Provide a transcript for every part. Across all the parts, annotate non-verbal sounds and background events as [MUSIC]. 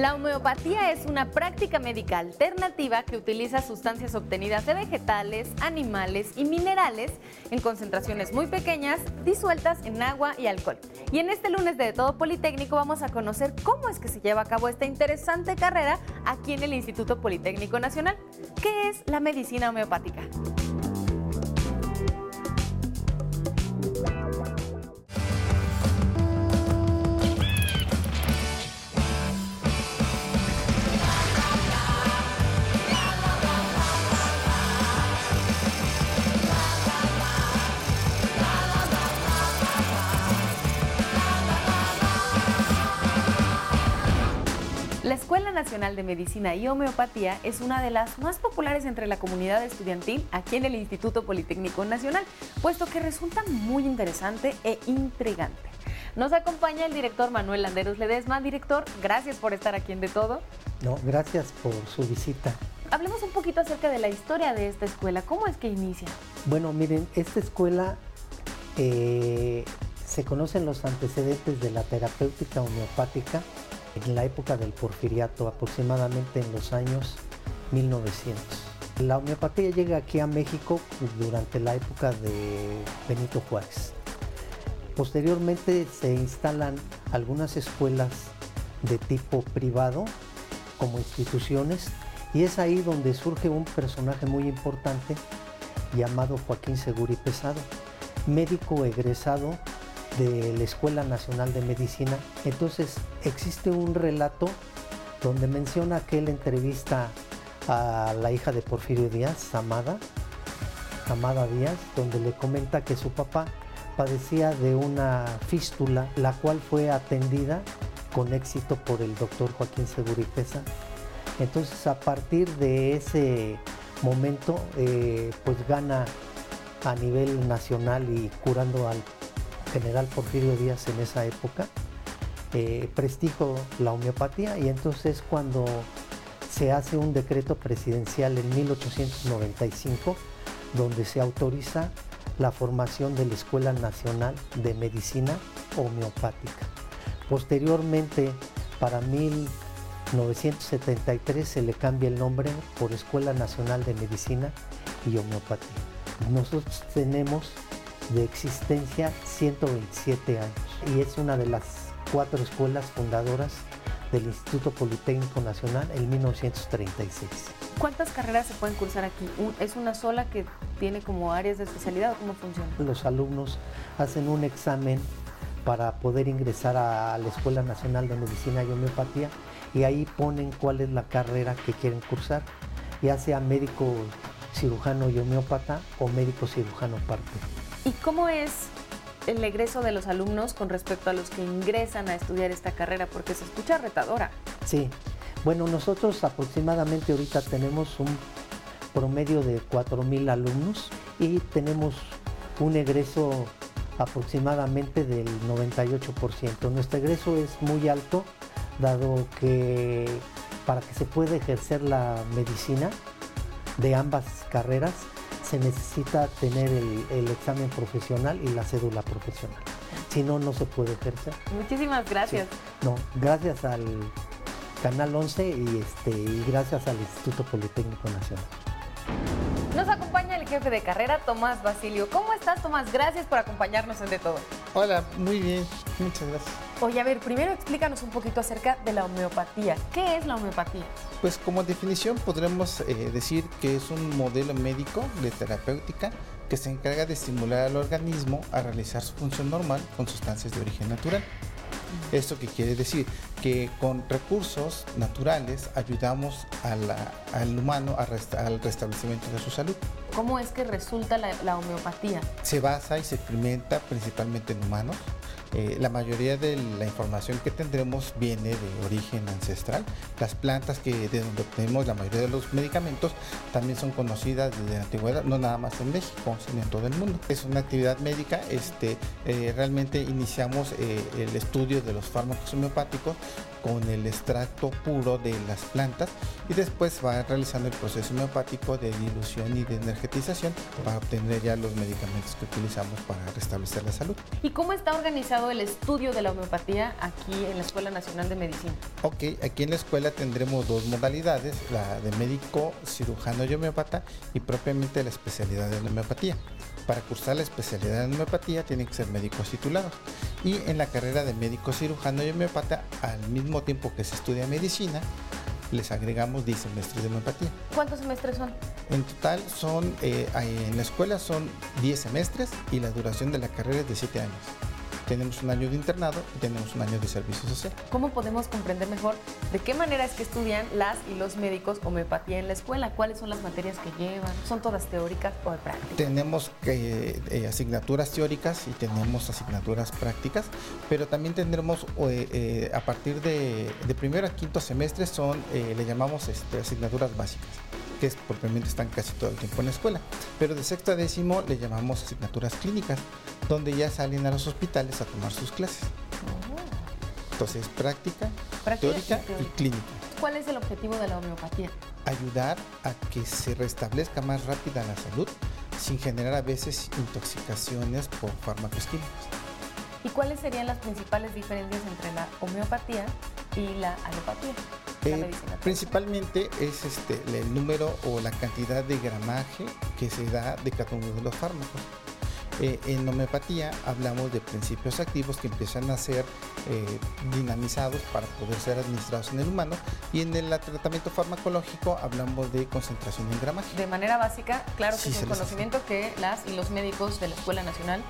La homeopatía es una práctica médica alternativa que utiliza sustancias obtenidas de vegetales, animales y minerales en concentraciones muy pequeñas, disueltas en agua y alcohol. Y en este lunes de Todo Politécnico vamos a conocer cómo es que se lleva a cabo esta interesante carrera aquí en el Instituto Politécnico Nacional. ¿Qué es la medicina homeopática? Escuela Nacional de Medicina y Homeopatía es una de las más populares entre la comunidad estudiantil aquí en el Instituto Politécnico Nacional, puesto que resulta muy interesante e intrigante. Nos acompaña el director Manuel Landeros Ledesma. Director, gracias por estar aquí en De Todo. No, gracias por su visita. Hablemos un poquito acerca de la historia de esta escuela. ¿Cómo es que inicia? Bueno, miren, esta escuela eh, se conocen los antecedentes de la terapéutica homeopática en la época del porfiriato, aproximadamente en los años 1900. La homeopatía llega aquí a México durante la época de Benito Juárez. Posteriormente se instalan algunas escuelas de tipo privado como instituciones y es ahí donde surge un personaje muy importante llamado Joaquín Seguri Pesado, médico egresado de la Escuela Nacional de Medicina. Entonces existe un relato donde menciona que él entrevista a la hija de Porfirio Díaz, Amada, Amada Díaz, donde le comenta que su papá padecía de una fístula, la cual fue atendida con éxito por el doctor Joaquín Seguripesa. Entonces a partir de ese momento, eh, pues gana a nivel nacional y curando al general Porfirio Díaz en esa época, eh, prestigio la homeopatía y entonces cuando se hace un decreto presidencial en 1895 donde se autoriza la formación de la Escuela Nacional de Medicina Homeopática. Posteriormente, para 1973 se le cambia el nombre por Escuela Nacional de Medicina y Homeopatía. Nosotros tenemos de existencia 127 años y es una de las cuatro escuelas fundadoras del Instituto Politécnico Nacional en 1936. ¿Cuántas carreras se pueden cursar aquí? ¿Es una sola que tiene como áreas de especialidad o cómo funciona? Los alumnos hacen un examen para poder ingresar a la Escuela Nacional de Medicina y Homeopatía y ahí ponen cuál es la carrera que quieren cursar, ya sea médico cirujano y homeópata o médico cirujano parte. ¿Y cómo es el egreso de los alumnos con respecto a los que ingresan a estudiar esta carrera? Porque se escucha retadora. Sí, bueno, nosotros aproximadamente ahorita tenemos un promedio de 4.000 alumnos y tenemos un egreso aproximadamente del 98%. Nuestro egreso es muy alto, dado que para que se pueda ejercer la medicina de ambas carreras, se necesita tener el, examen profesional y la cédula profesional. Si no, no se puede ejercer. Muchísimas gracias. No, gracias al Canal 11 y, este, y gracias al Instituto Politécnico Nacional. Nos acompaña el jefe de carrera, Tomás Basilio. ¿Cómo estás, Tomás? Gracias por acompañarnos en De Todo. Hola, muy bien. Muchas gracias. Oye, a ver, primero explícanos un poquito acerca de la homeopatía. ¿Qué es la homeopatía? Pues como definición podremos eh, decir que es un modelo médico de terapéutica que se encarga de estimular al organismo a realizar su función normal con sustancias de origen natural. ¿Esto qué quiere decir? Que con recursos naturales ayudamos al humano al restablecimiento de su salud. ¿Cómo es que resulta la, homeopatía? Se basa y se experimenta principalmente en humanos eh, la mayoría de la información que tendremos viene de origen ancestral. Las plantas que de donde obtenemos la mayoría de los medicamentos también son conocidas desde la antigüedad, no nada más en México, sino en todo el mundo. Es una actividad médica, este, eh, realmente iniciamos eh, el estudio de los fármacos homeopáticos con el extracto puro de las plantas y después va realizando el proceso homeopático de dilución y de energetización para obtener ya los medicamentos que utilizamos para restablecer la salud. ¿Y cómo está organizado el estudio de la homeopatía aquí en la Escuela Nacional de Medicina? Ok, aquí en la escuela tendremos dos modalidades, la de médico cirujano y homeopata y propiamente la especialidad de la homeopatía. Para cursar la especialidad en homeopatía tienen que ser médicos titulados. Y en la carrera de médico cirujano y homeopata, al mismo tiempo que se estudia medicina, les agregamos 10 semestres de homeopatía. ¿Cuántos semestres son? En total son, eh, en la escuela son 10 semestres y la duración de la carrera es de 7 años tenemos un año de internado y tenemos un año de servicio social. ¿Cómo podemos comprender mejor de qué manera es que estudian las y los médicos homeopatía en la escuela? ¿Cuáles son las materias que llevan? ¿Son todas teóricas o de prácticas? Tenemos eh, asignaturas teóricas y tenemos asignaturas prácticas, pero también tendremos eh, eh, a partir de, primero a quinto semestre son, le llamamos este, asignaturas básicas que es, propiamente están casi todo el tiempo en la escuela. Pero de sexto a décimo le llamamos asignaturas clínicas, donde ya salen a los hospitales a tomar sus clases. Entonces, práctica, teórica y, clínica. ¿Cuál es el objetivo de la homeopatía? Ayudar a que se restablezca más rápida la salud sin generar a veces intoxicaciones por fármacos químicos. ¿Y cuáles serían las principales diferencias entre la homeopatía y la alopatía? Eh, principalmente es este, el número o la cantidad de gramaje que se da de cada uno de los fármacos. Eh, en homeopatía hablamos de principios activos que empiezan a ser eh, dinamizados para poder ser administrados en el humano y en el tratamiento farmacológico hablamos de concentración en gramaje. De manera básica, claro que es un conocimiento que las y los médicos de la Escuela Nacional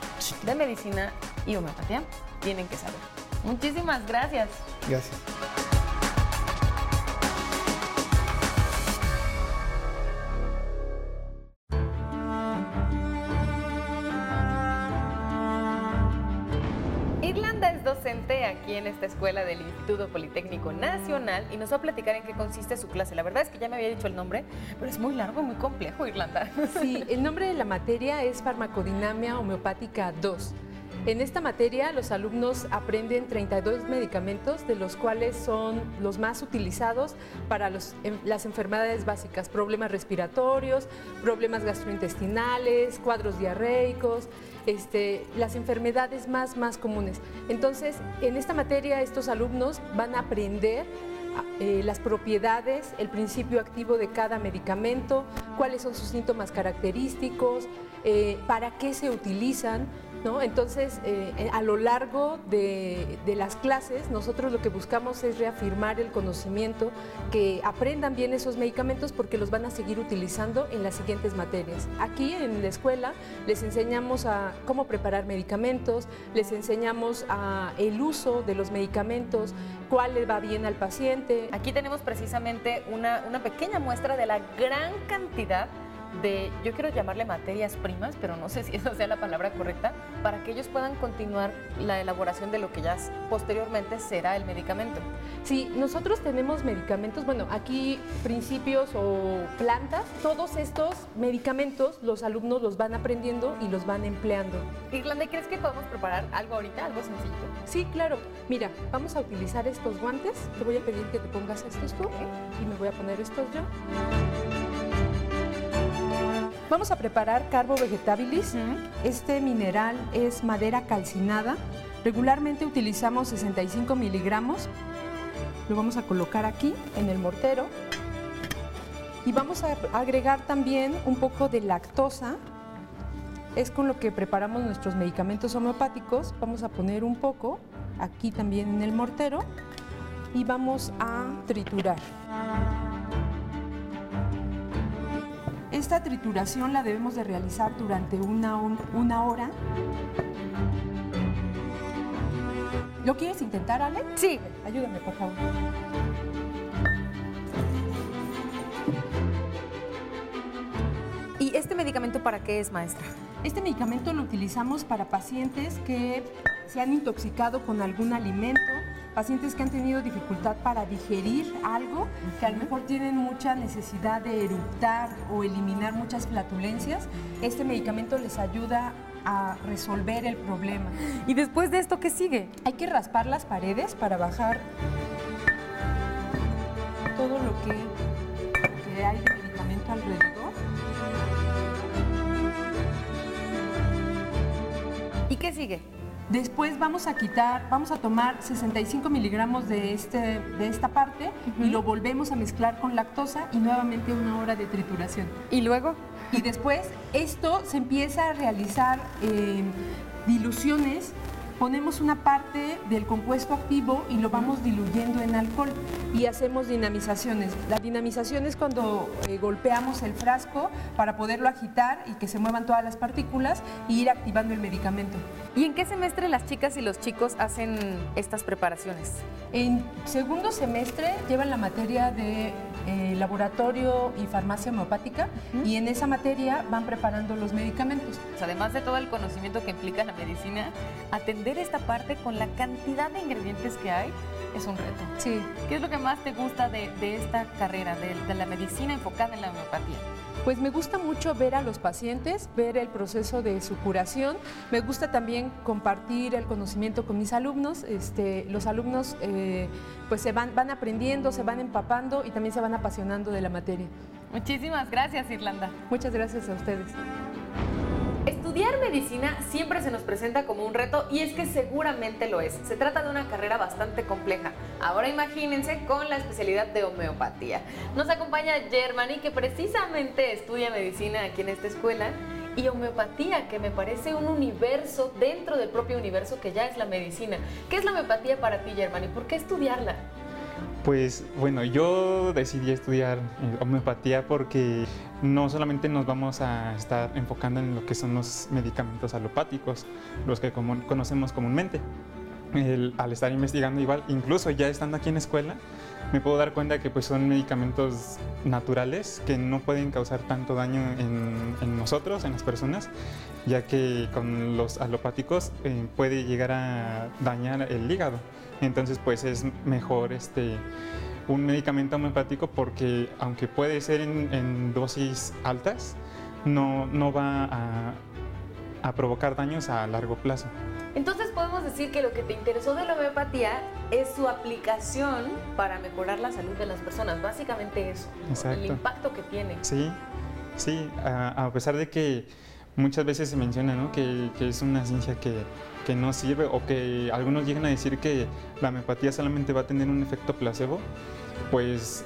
de Medicina y Homeopatía tienen que saber. Muchísimas gracias. Gracias. Aquí en esta escuela del Instituto Politécnico Nacional y nos va a platicar en qué consiste su clase. La verdad es que ya me había dicho el nombre, pero es muy largo, muy complejo, Irlanda. Sí, el nombre de la materia es Farmacodinamia Homeopática 2. En esta materia los alumnos aprenden 32 medicamentos, de los cuales son los más utilizados para em, las enfermedades básicas, problemas respiratorios, problemas gastrointestinales, cuadros diarreicos, este, las enfermedades más, más comunes. Entonces, en esta materia estos alumnos van a aprender eh, las propiedades, el principio activo de cada medicamento, cuáles son sus síntomas característicos, eh, para qué se utilizan, entonces, eh, eh, a lo largo de, las clases, nosotros lo que buscamos es reafirmar el conocimiento, que aprendan bien esos medicamentos porque los van a seguir utilizando en las siguientes materias. Aquí en la escuela les enseñamos a cómo preparar medicamentos, les enseñamos el uso de los medicamentos, cuál le va bien al paciente. Aquí tenemos precisamente una pequeña muestra de la gran cantidad de, yo quiero llamarle materias primas, pero no sé si esa sea la palabra correcta, para que ellos puedan continuar la elaboración de lo que ya posteriormente será el medicamento. Sí, nosotros tenemos medicamentos, bueno, aquí principios o plantas, todos estos medicamentos los alumnos los van aprendiendo y los van empleando. Irlanda, ¿crees que podemos preparar algo ahorita, algo sencillo? Sí, claro. Mira, vamos a utilizar estos guantes. Te voy a pedir que te pongas estos tú y me voy a poner estos yo. Vamos a preparar Carbo Vegetabilis. Este mineral es madera calcinada. Regularmente utilizamos 65 miligramos. Lo vamos a colocar aquí en el mortero. Y vamos a agregar también un poco de lactosa. Es con lo que preparamos nuestros medicamentos homeopáticos. Vamos a poner un poco aquí también en el mortero y vamos a triturar. Esta trituración la debemos de realizar durante una, una hora. ¿Lo quieres intentar, Ale? Sí. Ayúdame, por favor. ¿Y este medicamento para qué es, maestra? Este medicamento lo utilizamos para pacientes que se han intoxicado con algún alimento pacientes que han tenido dificultad para digerir algo, que a lo mejor tienen mucha necesidad de eructar o eliminar muchas flatulencias, este medicamento les ayuda a resolver el problema. ¿Y después de esto qué sigue? Hay que raspar las paredes para bajar todo lo que, que hay de medicamento alrededor. ¿Y qué sigue? Después vamos a quitar, vamos a tomar 65 miligramos de, este, de esta parte y lo volvemos a mezclar con lactosa y nuevamente una hora de trituración. ¿Y luego? Y después esto se empieza a realizar eh, diluciones ponemos una parte del compuesto activo y lo vamos diluyendo en alcohol y hacemos dinamizaciones. La dinamización es cuando eh, golpeamos el frasco para poderlo agitar y que se muevan todas las partículas e ir activando el medicamento. ¿Y en qué semestre las chicas y los chicos hacen estas preparaciones? En segundo semestre llevan la materia de eh, laboratorio y farmacia homeopática y en esa materia van preparando los medicamentos. Además de todo el conocimiento que implica la medicina, atender esta parte con la cantidad de ingredientes que hay es un reto. Sí. ¿Qué es lo que más te gusta de, esta carrera, de la medicina enfocada en la homeopatía? Pues me gusta mucho ver a los pacientes, ver el proceso de su curación. Me gusta también compartir el conocimiento con mis alumnos. Este, los alumnos eh, pues se van, van aprendiendo, se van empapando y también se van apasionando de la materia. Muchísimas gracias, Irlanda. Muchas gracias a ustedes. Estudiar medicina siempre se nos presenta como un reto y es que seguramente lo es. Se trata de una carrera bastante compleja. Ahora imagínense con la especialidad de homeopatía. Nos acompaña Germany que precisamente estudia medicina aquí en esta escuela y homeopatía, que me parece un universo dentro del propio universo que ya es la medicina. ¿Qué es la homeopatía para ti, Germany? ¿Por qué estudiarla? Pues bueno, yo decidí estudiar homeopatía porque no solamente nos vamos a estar enfocando en lo que son los medicamentos alopáticos, los que conocemos comúnmente. al estar investigando igual, incluso ya estando aquí en escuela, me puedo dar cuenta que pues son medicamentos naturales que no pueden causar tanto daño en, nosotros, en las personas, ya que con los alopáticos eh, puede llegar a dañar el hígado. Entonces, pues es mejor este, un medicamento homeopático porque aunque puede ser en, dosis altas, no, no va a, a, provocar daños a largo plazo. Entonces podemos decir que lo que te interesó de la homeopatía es su aplicación para mejorar la salud de las personas, básicamente eso, el impacto que tiene. Sí, sí, a, a pesar de que muchas veces se menciona ¿no? que, que es una ciencia que que no sirve o que algunos llegan a decir que la homeopatía solamente va a tener un efecto placebo, pues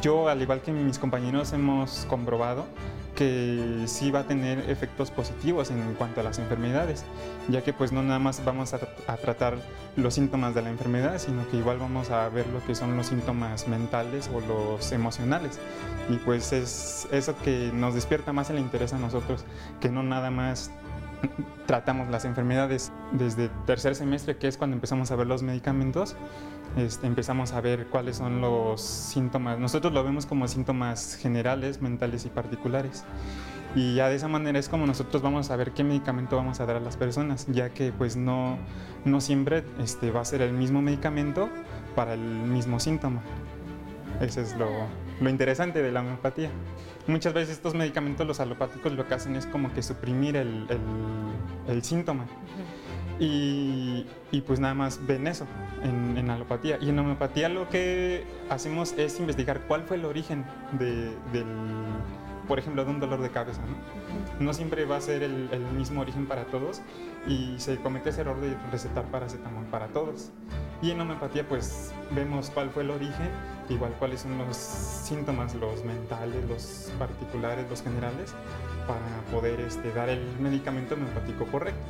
yo, al igual que mis compañeros, hemos comprobado que sí va a tener efectos positivos en cuanto a las enfermedades, ya que pues no nada más vamos a, tratar los síntomas de la enfermedad, sino que igual vamos a ver lo que son los síntomas mentales o los emocionales. Y pues es eso que nos despierta más el interés a nosotros, que no nada más [LAUGHS] tratamos las enfermedades desde tercer semestre, que es cuando empezamos a ver los medicamentos, este, empezamos a ver cuáles son los síntomas. Nosotros lo vemos como síntomas generales, mentales y particulares. Y ya de esa manera es como nosotros vamos a ver qué medicamento vamos a dar a las personas, ya que pues no, no siempre este, va a ser el mismo medicamento para el mismo síntoma. Eso es lo, lo interesante de la homeopatía. Muchas veces estos medicamentos, los alopáticos, lo que hacen es como que suprimir el, el, síntoma. y, y, pues nada más ven eso en, en, alopatía. Y en homeopatía lo que hacemos es investigar cuál fue el origen de, del, por ejemplo, de un dolor de cabeza. ¿no? no siempre va a ser el, el, mismo origen para todos y se comete ese error de recetar paracetamol para todos. Y en homeopatía pues vemos cuál fue el origen, igual cuáles son los síntomas, los mentales, los particulares, los generales, para poder este, dar el medicamento homeopático correcto.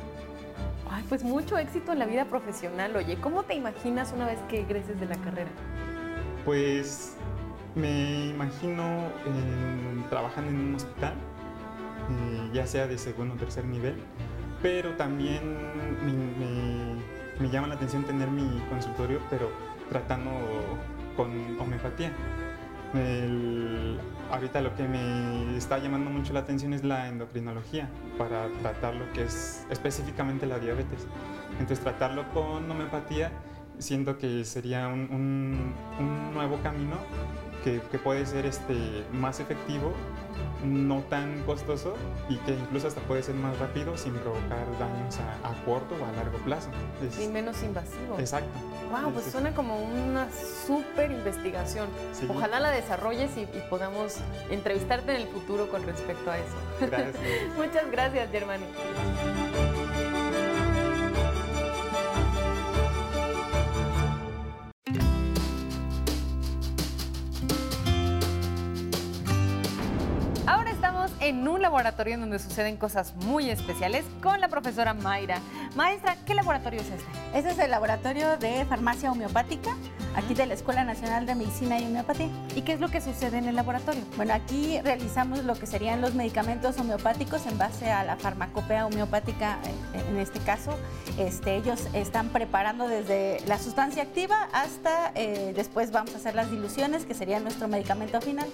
Ay, pues mucho éxito en la vida profesional. Oye, ¿cómo te imaginas una vez que egreses de la carrera? Pues me imagino trabajando en un hospital, eh, ya sea de segundo o tercer nivel, pero también me me llama la atención tener mi consultorio, pero tratando con homeopatía. ahorita lo que me está llamando mucho la atención es la endocrinología para tratar lo que es específicamente la diabetes. Entonces tratarlo con homeopatía siento que sería un, un nuevo camino que, puede ser este, más efectivo, no tan costoso y que incluso hasta puede ser más rápido sin provocar daños a, corto o a largo plazo. y menos invasivo. Exacto. Wow, pues suena como una súper investigación. Ojalá la desarrolles y, y, podamos entrevistarte en el futuro con respecto a eso. Gracias. [LAUGHS] Muchas gracias, Germani. Laboratorio en donde suceden cosas muy especiales con la profesora Mayra. Maestra, ¿qué laboratorio es este? Este es el laboratorio de farmacia homeopática, aquí de la Escuela Nacional de Medicina y Homeopatía. ¿Y qué es lo que sucede en el laboratorio? Bueno, aquí realizamos lo que serían los medicamentos homeopáticos en base a la farmacopea homeopática, en este caso. Este, ellos están preparando desde la sustancia activa hasta eh, después vamos a hacer las diluciones, que sería nuestro medicamento final.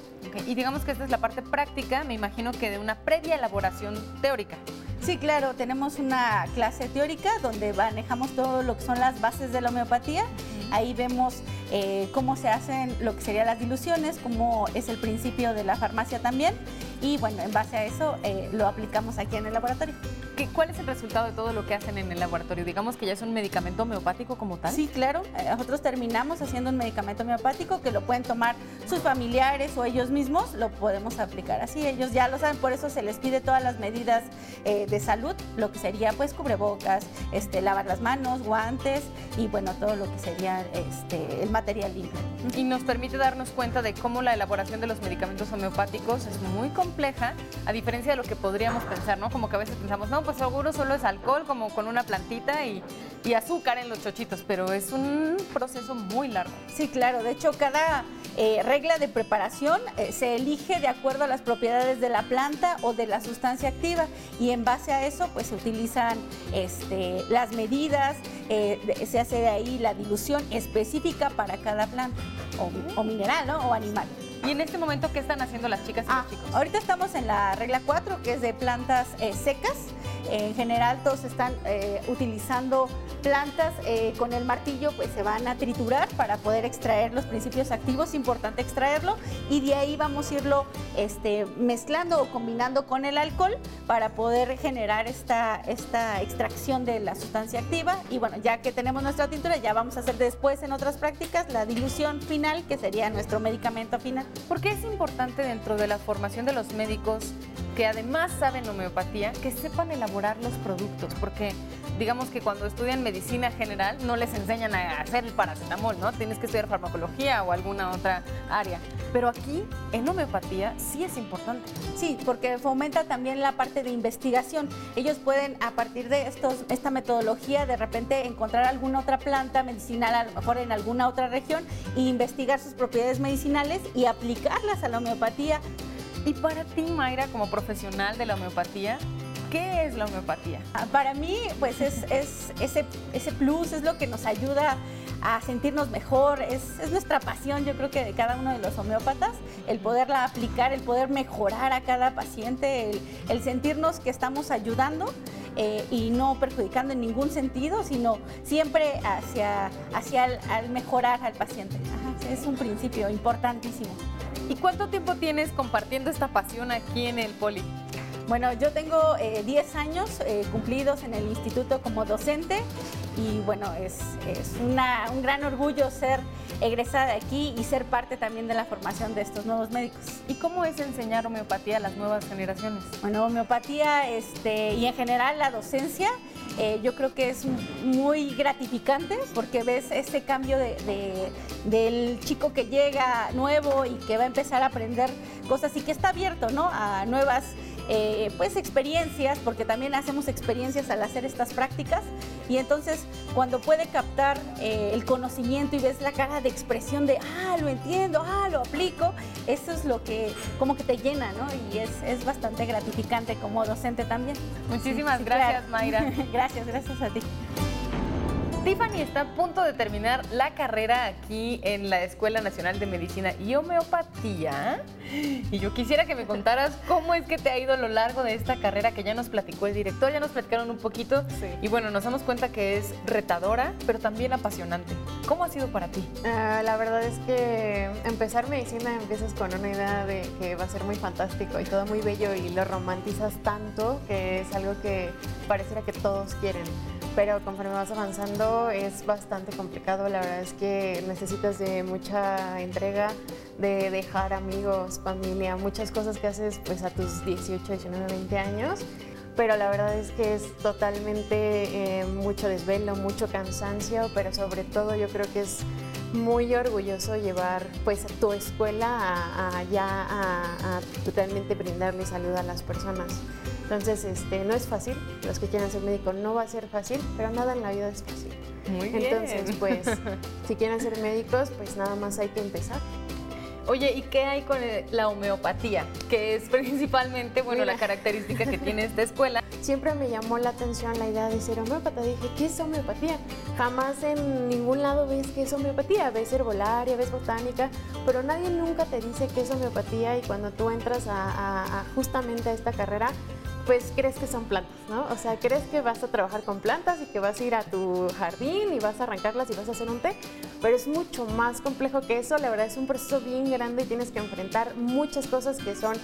Y digamos que esta es la parte práctica, me imagino que de una previa elaboración teórica. Sí, claro, tenemos una clase teórica donde manejamos todo lo que son las bases de la homeopatía. Ahí vemos eh, cómo se hacen lo que serían las diluciones, cómo es el principio de la farmacia también. Y bueno, en base a eso eh, lo aplicamos aquí en el laboratorio. ¿Cuál es el resultado de todo lo que hacen en el laboratorio? Digamos que ya es un medicamento homeopático como tal. Sí, claro. Eh, nosotros terminamos haciendo un medicamento homeopático que lo pueden tomar sus familiares o ellos mismos, lo podemos aplicar así. Ellos ya lo saben, por eso se les pide todas las medidas de salud, lo que sería pues cubrebocas, este, lavar las manos, guantes y bueno, todo lo que sería este, el material limpio. Y nos permite darnos cuenta de cómo la elaboración de los medicamentos homeopáticos es muy compleja, a diferencia de lo que podríamos pensar, ¿no? Como que a veces pensamos, no, pues seguro solo es alcohol, como con una plantita y, azúcar en los chochitos, pero es un proceso muy largo. Sí, claro. De hecho, cada eh, regla de preparación eh, se elige de acuerdo a las propiedades de la planta o de la sustancia activa y en base a eso, pues se utilizan este, las medidas, eh, se hace de ahí la dilución específica para cada planta o, mineral ¿no? o animal. ¿Y en este momento qué están haciendo las chicas y ah, los chicos? Ahorita estamos en la regla 4, que es de plantas eh, secas. En general todos están eh, utilizando plantas eh, con el martillo, pues se van a triturar para poder extraer los principios activos, importante extraerlo, y de ahí vamos a irlo este, mezclando o combinando con el alcohol para poder generar esta, esta extracción de la sustancia activa. Y bueno, ya que tenemos nuestra tintura, ya vamos a hacer después en otras prácticas la dilución final, que sería nuestro medicamento final. ¿Por qué es importante dentro de la formación de los médicos que además saben homeopatía, que sepan elaborar los productos? Porque digamos que cuando estudian medicina general no les enseñan a hacer el paracetamol, ¿no? Tienes que estudiar farmacología o alguna otra área. Pero aquí, en homeopatía, sí es importante. Sí, porque fomenta también la parte de investigación. Ellos pueden, a partir de estos, esta metodología, de repente encontrar alguna otra planta medicinal, a lo mejor en alguna otra región, e investigar sus propiedades medicinales y aplicarlas a la homeopatía. Y para ti, Mayra, como profesional de la homeopatía, ¿Qué es la homeopatía? Ah, para mí, pues es, [LAUGHS] ese, ese plus, es lo que nos ayuda a sentirnos mejor, es, nuestra pasión, yo creo que de cada uno de los homeópatas, el poderla aplicar, el poder mejorar a cada paciente, el, sentirnos que estamos ayudando eh, y no perjudicando en ningún sentido, sino siempre hacia, hacia al mejorar al paciente. es un principio importantísimo. ¿Y cuánto tiempo tienes compartiendo esta pasión aquí en el Poli? Bueno, yo tengo 10 eh, años eh, cumplidos en el instituto como docente y bueno, es, un gran orgullo ser egresada de aquí y ser parte también de la formación de estos nuevos médicos. ¿Y cómo es enseñar homeopatía a las nuevas generaciones? Bueno, homeopatía este, y en general la docencia eh, yo creo que es muy gratificante porque ves ese cambio del chico que llega nuevo y que va a empezar a aprender cosas y que está abierto ¿no? a nuevas eh, pues experiencias, porque también hacemos experiencias al hacer estas prácticas y entonces cuando puede captar eh, el conocimiento y ves la cara de expresión de, ah, lo entiendo, ah, lo aplico, eso es lo que como que te llena, ¿no? Y es, es bastante gratificante como docente también. Muchísimas gracias, Mayra. [LAUGHS] gracias, gracias a ti. Tiffany está a punto de terminar la carrera aquí en la Escuela Nacional de Medicina y Homeopatía. Y yo quisiera que me contaras cómo es que te ha ido a lo largo de esta carrera que ya nos platicó el director, ya nos platicaron un poquito. Y bueno, nos damos cuenta que es retadora, pero también apasionante. ¿Cómo ha sido para ti? Ah, la verdad es que empezar medicina empiezas con una idea de que va a ser muy fantástico y todo muy bello y lo romantizas tanto que es algo que pareciera que todos quieren pero conforme vas avanzando es bastante complicado. La verdad es que necesitas de mucha entrega, de dejar amigos, familia, muchas cosas que haces pues a tus 18, 19, 20 años. Pero la verdad es que es totalmente eh, mucho desvelo, mucho cansancio, pero sobre todo yo creo que es muy orgulloso llevar pues tu escuela a, ya a, totalmente brindarle salud a las personas. Entonces, este, no es fácil, los que quieran ser médicos no va a ser fácil, pero nada en la vida es fácil. Muy bien. Entonces, pues, [LAUGHS] si quieren ser médicos, pues nada más hay que empezar. Oye, ¿y qué hay con la homeopatía? Que es principalmente, bueno, la característica que tiene esta escuela. [LAUGHS] Siempre me llamó la atención la idea de ser homeópata. Dije, ¿qué es homeopatía? Jamás en ningún lado ves qué es homeopatía. Ves herbolaria, ves botánica, pero nadie nunca te dice qué es homeopatía y cuando tú entras a justamente a esta carrera, pues crees que son plantas, ¿no? O sea, crees que vas a trabajar con plantas y que vas a ir a tu jardín y vas a arrancarlas y vas a hacer un té, pero es mucho más complejo que eso, la verdad es un proceso bien grande y tienes que enfrentar muchas cosas que son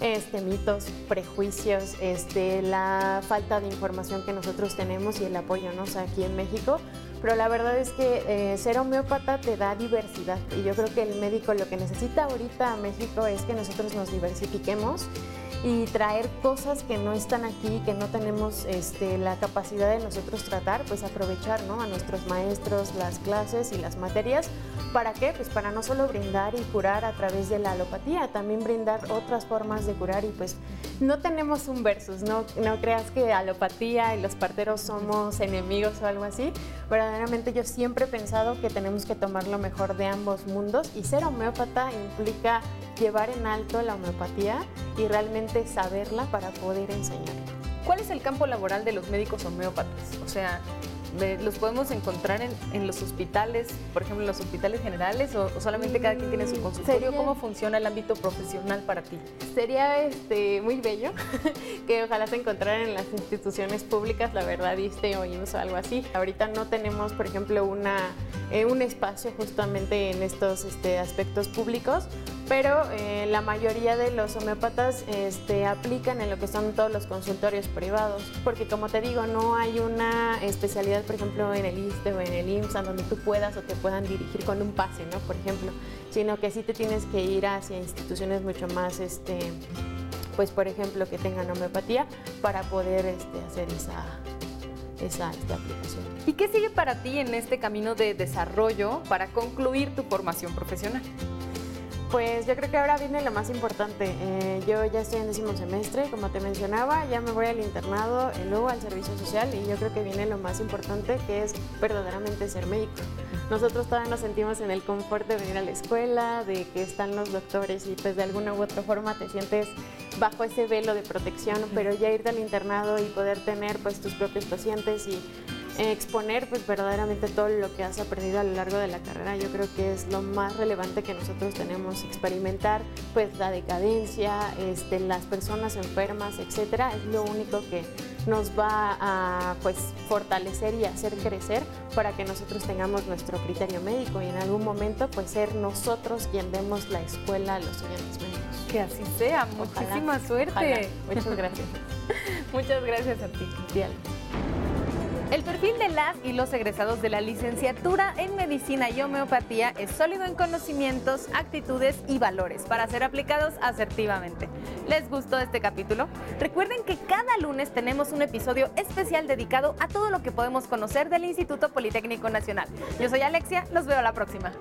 este, mitos, prejuicios, este, la falta de información que nosotros tenemos y el apoyo ¿no? aquí en México. Pero la verdad es que eh, ser homeópata te da diversidad y yo creo que el médico lo que necesita ahorita a México es que nosotros nos diversifiquemos y traer cosas que no están aquí, que no tenemos este, la capacidad de nosotros tratar, pues aprovechar ¿no? a nuestros maestros, las clases y las materias. ¿Para qué? Pues para no solo brindar y curar a través de la alopatía, también brindar otras formas de curar y pues no tenemos un versus, no, no creas que alopatía y los parteros somos enemigos o algo así. Verdaderamente yo siempre he pensado que tenemos que tomar lo mejor de ambos mundos y ser homeópata implica llevar en alto la homeopatía y realmente saberla para poder enseñar. ¿Cuál es el campo laboral de los médicos homeópatas? O sea, ¿Los podemos encontrar en, los hospitales, por ejemplo, en los hospitales generales o, solamente cada quien tiene su mm, consultorio? ¿Cómo funciona el ámbito profesional para ti? Sería este, muy bello [LAUGHS] que ojalá se encontraran en las instituciones públicas, la verdad, ISTE o IMSS o algo así. Ahorita no tenemos, por ejemplo, una, eh, un espacio justamente en estos este, aspectos públicos, pero eh, la mayoría de los homeópatas este, aplican en lo que son todos los consultorios privados, porque como te digo, no hay una especialidad, por ejemplo, en el ISTE o en el IMSS, donde tú puedas o te puedan dirigir con un pase, ¿no? Por ejemplo, sino que sí te tienes que ir hacia instituciones mucho más, este, pues por ejemplo, que tengan homeopatía para poder este, hacer esa, esa aplicación. ¿Y qué sigue para ti en este camino de desarrollo para concluir tu formación profesional? Pues yo creo que ahora viene lo más importante. Eh, yo ya estoy en décimo semestre, como te mencionaba, ya me voy al internado y luego al servicio social y yo creo que viene lo más importante que es verdaderamente ser médico. Nosotros todavía nos sentimos en el confort de venir a la escuela, de que están los doctores y pues de alguna u otra forma te sientes bajo ese velo de protección, pero ya irte al internado y poder tener pues tus propios pacientes y exponer pues verdaderamente todo lo que has aprendido a lo largo de la carrera. Yo creo que es lo más relevante que nosotros tenemos, experimentar pues la decadencia, este, las personas enfermas, etcétera, es lo único que nos va a pues fortalecer y hacer crecer para que nosotros tengamos nuestro criterio médico y en algún momento pues ser nosotros quien demos la escuela a los estudiantes médicos. Que así sea, muchísima suerte. Muchas gracias. [LAUGHS] Muchas gracias a ti. El perfil de las y los egresados de la licenciatura en medicina y homeopatía es sólido en conocimientos, actitudes y valores para ser aplicados asertivamente. ¿Les gustó este capítulo? Recuerden que cada lunes tenemos un episodio especial dedicado a todo lo que podemos conocer del Instituto Politécnico Nacional. Yo soy Alexia, los veo la próxima.